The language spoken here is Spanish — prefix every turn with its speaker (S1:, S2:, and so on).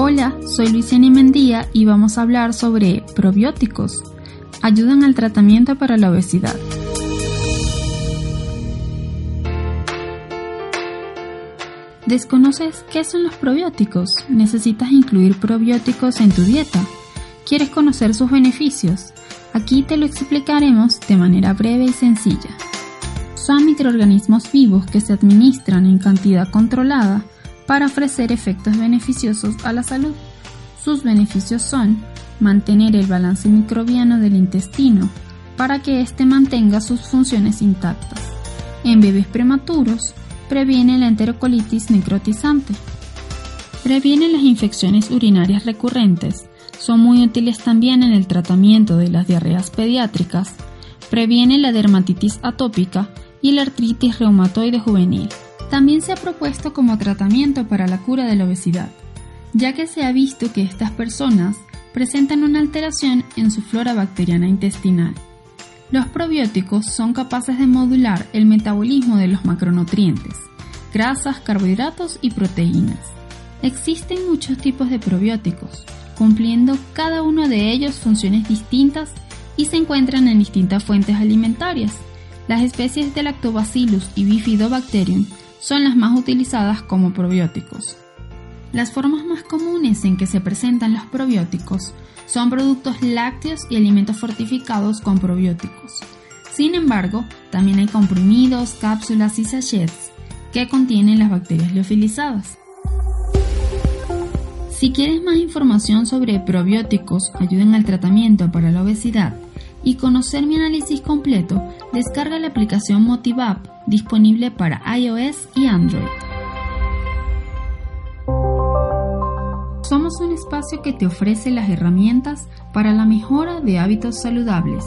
S1: Hola, soy Luisiana Mendía y vamos a hablar sobre probióticos. Ayudan al tratamiento para la obesidad. ¿Desconoces qué son los probióticos? ¿Necesitas incluir probióticos en tu dieta? ¿Quieres conocer sus beneficios? Aquí te lo explicaremos de manera breve y sencilla. Son microorganismos vivos que se administran en cantidad controlada para ofrecer efectos beneficiosos a la salud. Sus beneficios son mantener el balance microbiano del intestino para que éste mantenga sus funciones intactas. En bebés prematuros, previene la enterocolitis necrotizante. Previene las infecciones urinarias recurrentes. Son muy útiles también en el tratamiento de las diarreas pediátricas. Previene la dermatitis atópica y la artritis reumatoide juvenil. También se ha propuesto como tratamiento para la cura de la obesidad, ya que se ha visto que estas personas presentan una alteración en su flora bacteriana intestinal. Los probióticos son capaces de modular el metabolismo de los macronutrientes, grasas, carbohidratos y proteínas. Existen muchos tipos de probióticos, cumpliendo cada uno de ellos funciones distintas y se encuentran en distintas fuentes alimentarias. Las especies de Lactobacillus y Bifidobacterium son las más utilizadas como probióticos. Las formas más comunes en que se presentan los probióticos son productos lácteos y alimentos fortificados con probióticos. Sin embargo, también hay comprimidos, cápsulas y sachets que contienen las bacterias liofilizadas. Si quieres más información sobre probióticos ayuden al tratamiento para la obesidad y conocer mi análisis completo, descarga la aplicación MotiveApp disponible para iOS y Android. Somos un espacio que te ofrece las herramientas para la mejora de hábitos saludables